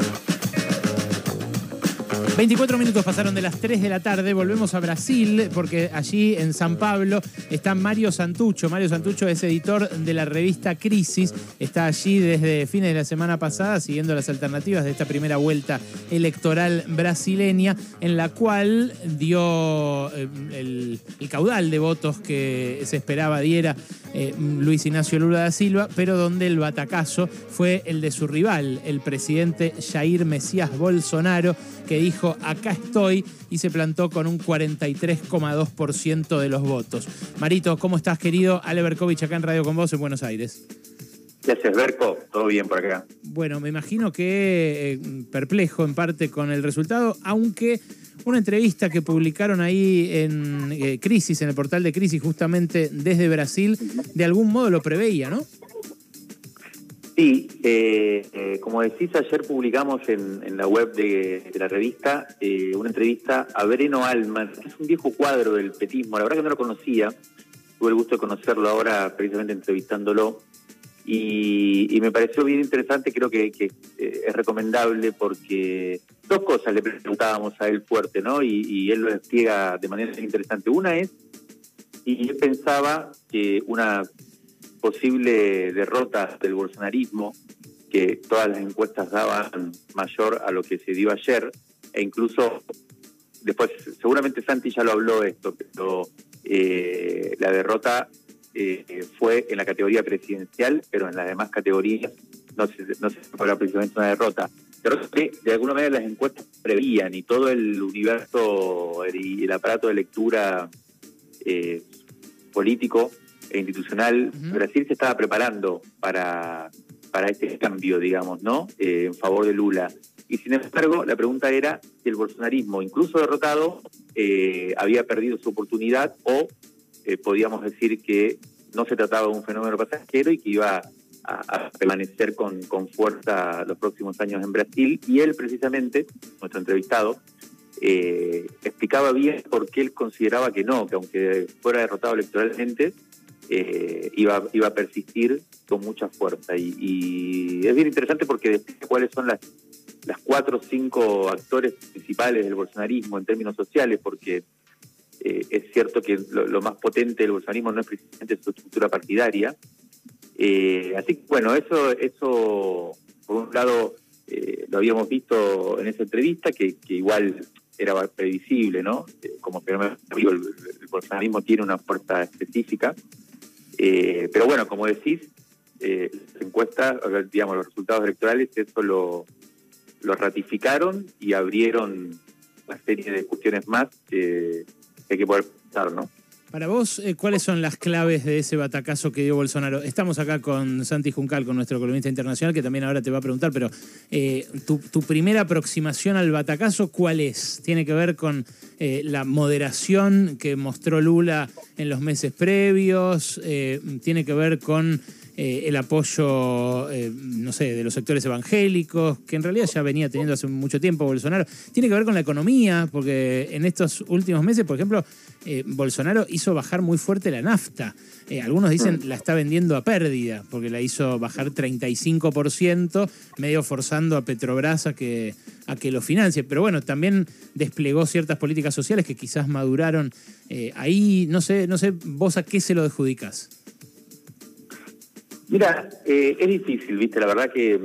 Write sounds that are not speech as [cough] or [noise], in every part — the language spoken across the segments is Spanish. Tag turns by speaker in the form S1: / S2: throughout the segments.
S1: Sure. 24 minutos pasaron de las 3 de la tarde, volvemos a Brasil porque allí en San Pablo está Mario Santucho. Mario Santucho es editor de la revista Crisis, está allí desde fines de la semana pasada siguiendo las alternativas de esta primera vuelta electoral brasileña en la cual dio eh, el, caudal de votos que se esperaba diera eh, Luis Ignacio Lula da Silva, pero donde el batacazo fue el de su rival, el presidente Jair Mesías Bolsonaro, que dijo, acá estoy, y se plantó con un 43,2% de los votos. Marito, ¿cómo estás, querido? Ale Berkovich, acá en Radio Con Vos, en Buenos Aires.
S2: Gracias, Berco. Todo bien por acá.
S1: Bueno, me imagino que eh, perplejo en parte con el resultado, aunque una entrevista que publicaron ahí en eh, Crisis, en el portal de Crisis, justamente desde Brasil, de algún modo lo preveía, ¿no?
S2: Sí, eh, eh, como decís, ayer publicamos en, la web de, la revista una entrevista a Breno Alman, que es un viejo cuadro del petismo, la verdad que no lo conocía, tuve el gusto de conocerlo ahora precisamente entrevistándolo, y, me pareció bien interesante, creo que, es recomendable porque dos cosas le preguntábamos a él fuerte, ¿no? Y, él lo despliega de manera interesante. Una es, y él pensaba que una posible derrota del bolsonarismo, que todas las encuestas daban mayor a lo que se dio ayer, e incluso después, seguramente Santi ya lo habló esto, pero eh, la derrota eh, fue en la categoría presidencial, pero en las demás categorías no se, no se fue precisamente una derrota. Pero que de alguna manera las encuestas prevían y todo el universo y el aparato de lectura eh, político e institucional, Brasil se estaba preparando para, para este cambio, digamos, ¿no? Eh, en favor de Lula. Y sin embargo, la pregunta era si el bolsonarismo, incluso derrotado, eh, había perdido su oportunidad o podíamos decir que no se trataba de un fenómeno pasajero y que iba a, permanecer con, con, fuerza los próximos años en Brasil. Y él, precisamente, nuestro entrevistado, eh, explicaba bien por qué él consideraba que no, que aunque fuera derrotado electoralmente, eh, iba, iba a persistir con mucha fuerza. Y, es bien interesante porque cuáles son las, las cuatro o cinco actores principales del bolsonarismo en términos sociales, porque eh, es cierto que lo, lo, más potente del bolsonarismo no es precisamente su estructura partidaria, eh, así que bueno, eso, eso por un lado eh, lo habíamos visto en esa entrevista, que, igual era previsible, ¿no? Eh, como el, el, bolsonarismo tiene una fuerza específica. Pero bueno, como decís, las encuestas, digamos, los resultados electorales, eso lo, lo ratificaron y abrieron una serie de discusiones más que hay que poder pensar, ¿no?
S1: Para vos, eh, ¿cuáles son las claves de ese batacazo que dio Bolsonaro? Estamos acá con Santi Juncal, con nuestro columnista internacional, que también ahora te va a preguntar, pero eh, tu, primera aproximación al batacazo, ¿cuál es? ¿Tiene que ver con eh, la moderación que mostró Lula en los meses previos? ¿Tiene que ver con eh, el apoyo, eh, no sé, de los sectores evangélicos, que en realidad ya venía teniendo hace mucho tiempo Bolsonaro. Tiene que ver con la economía, porque en estos últimos meses, por ejemplo, eh, Bolsonaro hizo bajar muy fuerte la nafta. algunos dicen la está vendiendo a pérdida, porque la hizo bajar 35%, medio forzando a Petrobras a que, a que lo financie. Pero bueno, también desplegó ciertas políticas sociales que quizás maduraron. ahí, no sé, no sé, vos a qué se lo adjudicás.
S2: Mira, eh, es difícil, viste, la verdad que,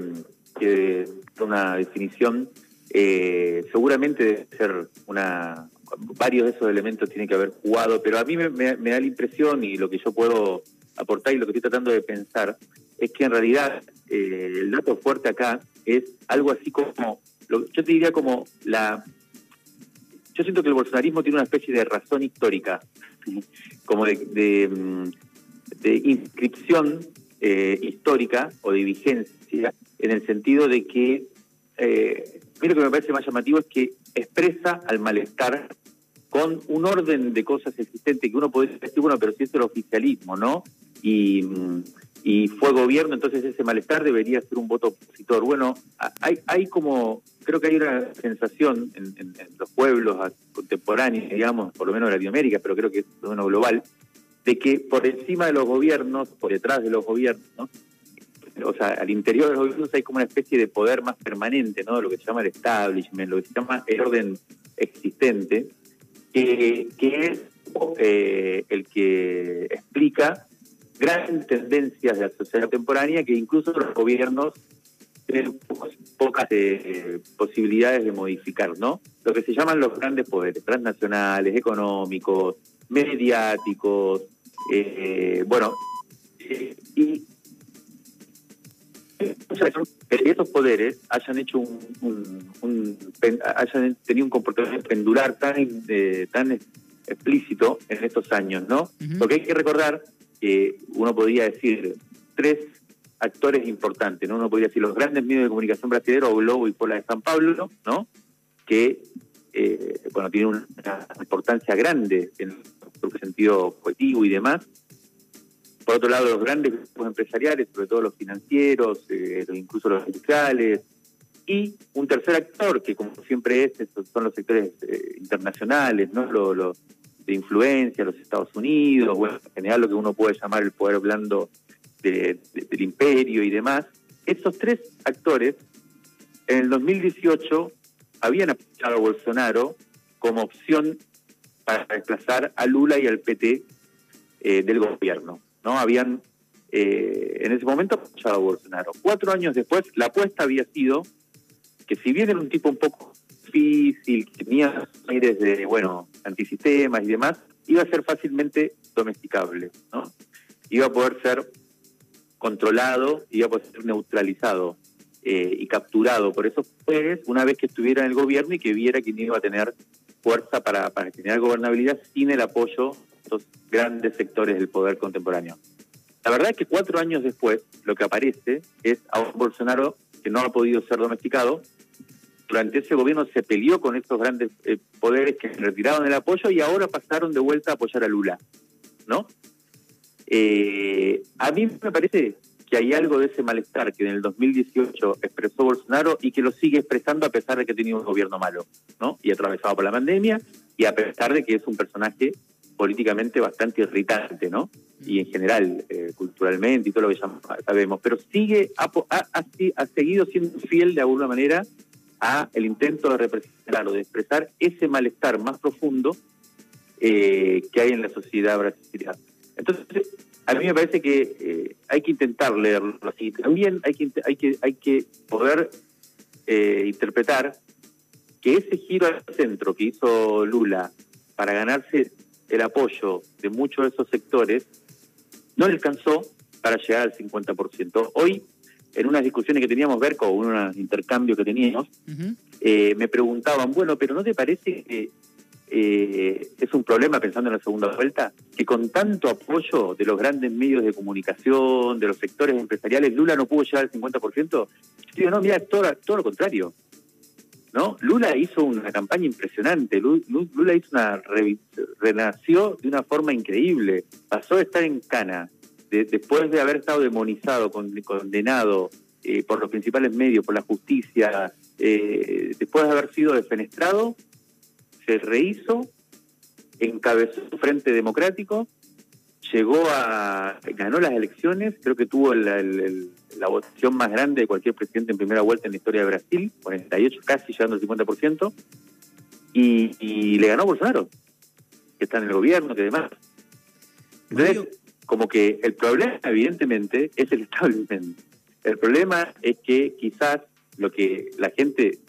S2: que una definición eh, seguramente debe ser una... Varios de esos elementos tienen que haber jugado, pero a mí me, da la impresión y lo que yo puedo aportar y lo que estoy tratando de pensar es que en realidad eh, el dato fuerte acá es algo así como, yo te diría como la... Yo siento que el bolsonarismo tiene una especie de razón histórica, [laughs] como de, mm, de inscripción eh, histórica o de vigencia, en el sentido de que, eh, lo que me parece más llamativo es que expresa al malestar con un orden de cosas existentes que uno puede decir, bueno, pero si esto es el oficialismo, ¿no? Y, y fue gobierno, entonces ese malestar debería ser un voto opositor. Bueno, hay, hay como, creo que hay una sensación en, los pueblos contemporáneos, digamos, por lo menos de Latinoamérica, pero creo que es lo menos global, de que por encima de los gobiernos, por detrás de los gobiernos, o sea, al interior de los gobiernos hay como una especie de poder más permanente, ¿no? Lo que se llama el establishment, lo que se llama el orden existente, que, es eh, el que explica grandes tendencias de la sociedad contemporánea que incluso los gobiernos tienen pocas, eh, posibilidades de modificar, ¿no? Lo que se llaman los grandes poderes, transnacionales, económicos, mediáticos, eh, bueno, y esos poderes hayan hecho un, hayan tenido un comportamiento pendular tan eh, tan explícito en estos años, ¿no? Porque hay que recordar que uno podría decir tres actores importantes, ¿no? Uno podría decir los grandes medios de comunicación brasileños, Globo y Pola de San Pablo, ¿no? Que, eh, bueno, tienen una importancia grande en sentido colectivo y demás, por otro lado, los grandes grupos empresariales, sobre todo los financieros, eh, incluso los industriales, y un tercer actor, que como siempre es, son los sectores eh, internacionales, ¿no? Lo, de influencia, los Estados Unidos, bueno, en general lo que uno puede llamar el poder blando del imperio y demás. Esos tres actores, en el 2018, habían apoyado a Bolsonaro como opción para desplazar a Lula y al PT eh, del gobierno. ¿no? Habían eh, en ese momento apoyado a Bolsonaro. Cuatro años después, la apuesta había sido que si bien era un tipo un poco difícil, que tenía aires de, bueno, antisistemas y demás, iba a ser fácilmente domesticable, ¿no? Iba a poder ser controlado, iba a poder ser neutralizado eh, y capturado por esos poderes una vez que estuviera en el gobierno y que viera que iba a tener fuerza para, para generar gobernabilidad sin el apoyo estos grandes sectores del poder contemporáneo. La verdad es que cuatro años después lo que aparece es a un Bolsonaro que no ha podido ser domesticado. Durante ese gobierno se peleó con estos grandes eh, poderes que retiraron el apoyo y ahora pasaron de vuelta a apoyar a Lula, ¿no? Eh, a mí me parece que hay algo de ese malestar que en el 2018 expresó Bolsonaro y que lo sigue expresando a pesar de que ha tenido un gobierno malo, ¿no? Y atravesado por la pandemia y a pesar de que es un personaje políticamente bastante irritante, ¿no? Y en general, eh, culturalmente y todo lo que ya sabemos, pero sigue, ha, ha, seguido siendo fiel de alguna manera a el intento de representar o de expresar ese malestar más profundo eh, que hay en la sociedad brasileña. Entonces, a mí me parece que eh, hay que intentar leerlo así. También hay que, hay que, hay que poder interpretar que ese giro al centro que hizo Lula para ganarse el apoyo de muchos de esos sectores no alcanzó para llegar al 50%. Hoy, en unas discusiones que teníamos ver con unos intercambios que teníamos, eh, me preguntaban, bueno, pero ¿no te parece que eh, es un problema pensando en la segunda vuelta? Que con tanto apoyo de los grandes medios de comunicación, de los sectores empresariales, Lula no pudo llegar al 50%. Yo digo, no, mira, todo, todo lo contrario. ¿no? Lula hizo una campaña impresionante, Lula hizo una renació de una forma increíble, pasó de estar en cana, después de haber estado demonizado, condenado eh, por los principales medios, por la justicia, eh, después de haber sido defenestrado, se rehizo, encabezó su Frente Democrático, llegó a, ganó las elecciones, creo que tuvo la votación más grande de cualquier presidente en primera vuelta en la historia de Brasil, 48, casi llegando al 50%, y, y le ganó Bolsonaro, que está en el gobierno, que demás. Entonces, como que el problema, evidentemente, es el [laughs] establishment. El problema es que quizás lo que la gente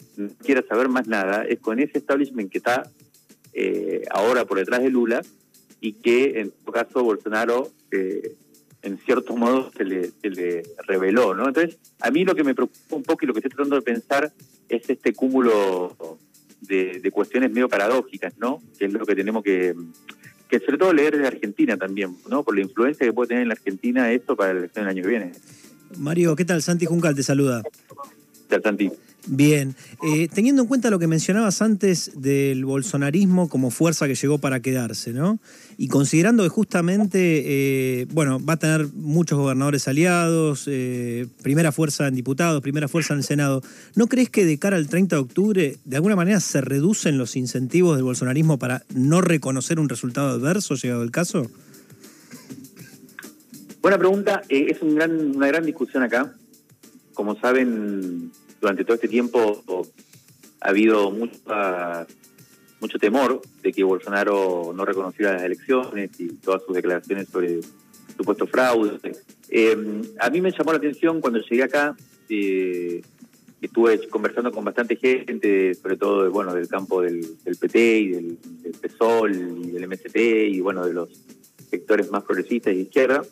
S2: quiera saber más nada es con ese establishment que está eh, ahora por detrás de Lula, y que en su caso Bolsonaro eh, en cierto modo se le, se le reveló, ¿no? Entonces, a mí lo que me preocupa un poco y lo que estoy tratando de pensar es este cúmulo de, cuestiones medio paradójicas, ¿no? Que es lo que tenemos que, que sobre todo leer de Argentina también, ¿no? Por la influencia que puede tener en la Argentina esto para la elección del año que viene.
S3: Mario, ¿qué tal? Santi Juncal te saluda. Bien, eh, teniendo en cuenta lo que mencionabas antes del bolsonarismo como fuerza que llegó para quedarse, ¿no? Y considerando que justamente, eh, bueno, va a tener muchos gobernadores aliados, eh, primera fuerza en diputados, primera fuerza en el Senado, ¿no crees que de cara al 30 de octubre de alguna manera se reducen los incentivos del bolsonarismo para no reconocer un resultado adverso llegado el caso?
S2: Buena pregunta. Es un gran, una gran discusión acá. Como saben, durante todo este tiempo ha habido mucha, mucho temor de que Bolsonaro no reconociera las elecciones y todas sus declaraciones sobre supuesto fraude. Eh, a mí me llamó la atención cuando llegué acá, eh, estuve conversando con bastante gente, sobre todo bueno del campo del, PT y del, PSOL y del MST y bueno de los sectores más progresistas y izquierda,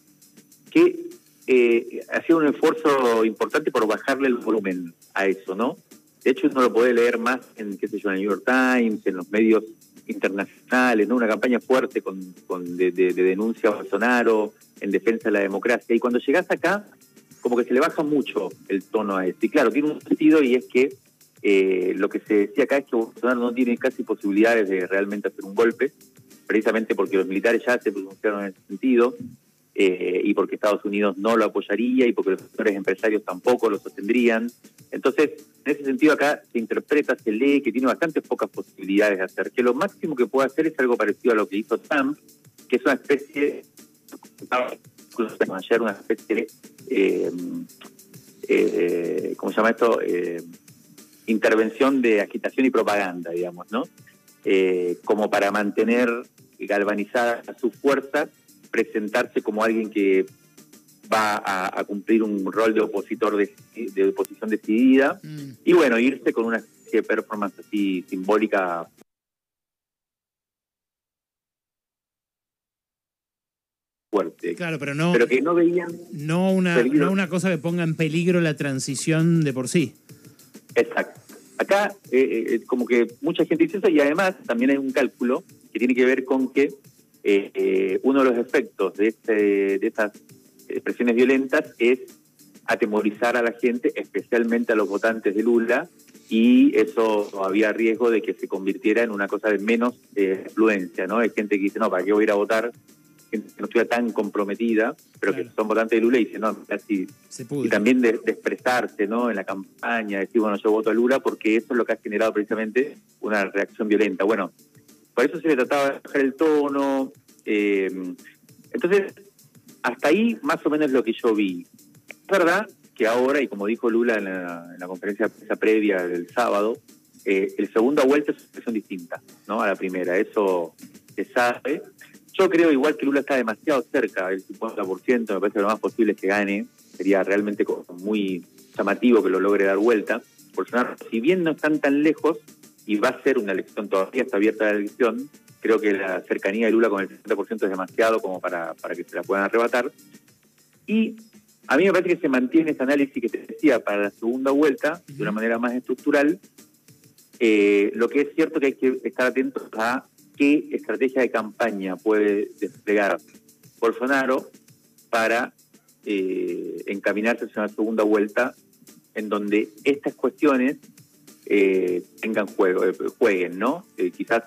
S2: que eh, ha sido un esfuerzo importante por bajarle el volumen a eso, ¿no? De hecho, uno lo puede leer más en, qué sé yo, en el New York Times, en los medios internacionales, ¿no? Una campaña fuerte con, de, denuncia a Bolsonaro en defensa de la democracia. Y cuando llegas acá, como que se le baja mucho el tono a esto. Y claro, tiene un sentido y es que eh, lo que se decía acá es que Bolsonaro no tiene casi posibilidades de realmente hacer un golpe, precisamente porque los militares ya se pronunciaron en ese sentido. Eh, y porque Estados Unidos no lo apoyaría y porque los sectores empresarios tampoco lo sostendrían. Entonces, en ese sentido acá se interpreta, se lee que tiene bastantes pocas posibilidades de hacer, que lo máximo que puede hacer es algo parecido a lo que hizo Trump, que es una especie, ayer una especie de, eh, eh, ¿cómo se llama esto? Eh, intervención de agitación y propaganda, digamos, ¿no? como para mantener galvanizadas sus fuerzas presentarse como alguien que va a, cumplir un rol de opositor de, oposición decidida mm. y bueno, irse con una performance así simbólica fuerte.
S1: Claro, pero no,
S2: pero que no veían
S1: no una, no una cosa que ponga en peligro la transición de por sí.
S2: Exacto. Acá eh, eh, como que mucha gente dice eso y además también hay un cálculo que tiene que ver con que eh, uno de los efectos de, este, de estas expresiones violentas es atemorizar a la gente, especialmente a los votantes de Lula, y eso había riesgo de que se convirtiera en una cosa de menos eh, influencia, ¿no? Hay gente que dice, no, ¿para qué voy a ir a votar? Gente que no estuviera tan comprometida, pero que son votantes de Lula y dicen, no, casi... Y también de, de, expresarse, ¿no? En la campaña, decir, bueno, yo voto a Lula porque eso es lo que ha generado precisamente una reacción violenta. Bueno, por eso se le trataba de bajar el tono. Eh, entonces, hasta ahí más o menos lo que yo vi. Es verdad que ahora, y como dijo Lula en la, conferencia previa del sábado, eh, el segunda vuelta es una expresión distinta ¿no? a la primera. Eso se sabe. Yo creo igual que Lula está demasiado cerca del 50%, me parece lo más posible que gane. Sería realmente muy llamativo que lo logre dar vuelta. Bolsonaro, si bien no están tan lejos, y va a ser una elección, todavía está abierta la elección. Creo que la cercanía de Lula con el 60% es demasiado como para, para que se la puedan arrebatar. Y a mí me parece que se mantiene ese análisis que te decía para la segunda vuelta de una manera más estructural. Eh, lo que es cierto que hay que estar atentos a qué estrategia de campaña puede desplegar Bolsonaro para eh, encaminarse hacia una segunda vuelta en donde estas cuestiones eh, tengan juego, eh, jueguen, ¿no? Eh, quizás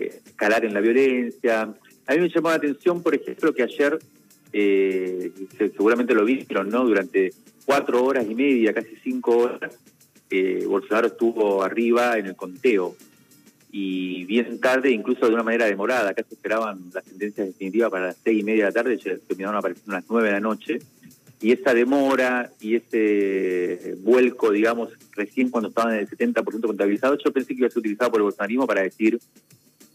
S2: escalar en la violencia. A mí me llamó la atención, por ejemplo, que ayer, seguramente lo vieron, ¿no? Durante cuatro horas y media, casi cinco horas, Bolsonaro estuvo arriba en el conteo y bien tarde, incluso de una manera demorada. Acá se esperaban las sentencias definitivas para las seis y media de la tarde, terminaron apareciendo a las nueve de la noche y esa demora y ese vuelco, digamos, recién cuando estaban en el 70% contabilizado, yo pensé que iba a ser utilizado por el bolsonarismo para decir,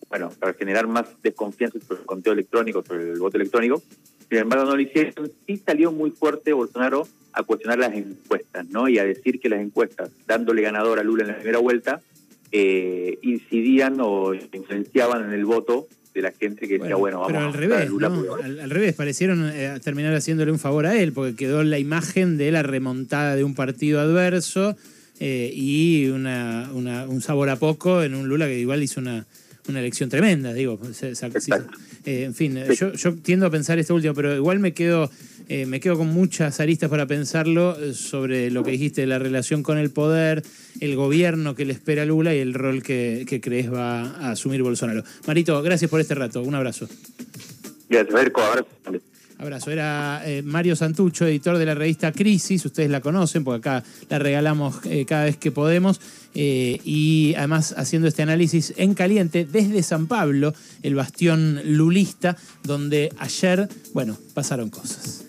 S2: bueno, para generar más desconfianza sobre el conteo electrónico, sobre el voto electrónico. Sin embargo, no lo hicieron. Sí salió muy fuerte Bolsonaro a cuestionar las encuestas, ¿no? Y a decir que las encuestas, dándole ganador a Lula en la primera vuelta, eh, incidían o influenciaban en el voto de la gente que decía, bueno, vamos
S1: pero al revés, al, revés, parecieron eh, terminar haciéndole un favor a él, porque quedó la imagen de la remontada de un partido adverso eh, y una, un sabor a poco en un Lula que igual hizo una, una elección tremenda, digo. Eh, en fin, yo, yo, tiendo a pensar esto último, pero igual me quedo, me quedo con muchas aristas para pensarlo sobre lo que dijiste de la relación con el poder, el gobierno que le espera a Lula y el rol que, crees va a asumir Bolsonaro. Marito, gracias por este rato. Un abrazo.
S2: Gracias, Marco.
S1: Abrazo. Abrazo. Era eh, Mario Santucho, editor de la revista Crisis. Ustedes la conocen porque acá la regalamos eh, cada vez que podemos. Eh, y además haciendo este análisis en caliente desde San Pablo, el bastión lulista, donde ayer, bueno, pasaron cosas.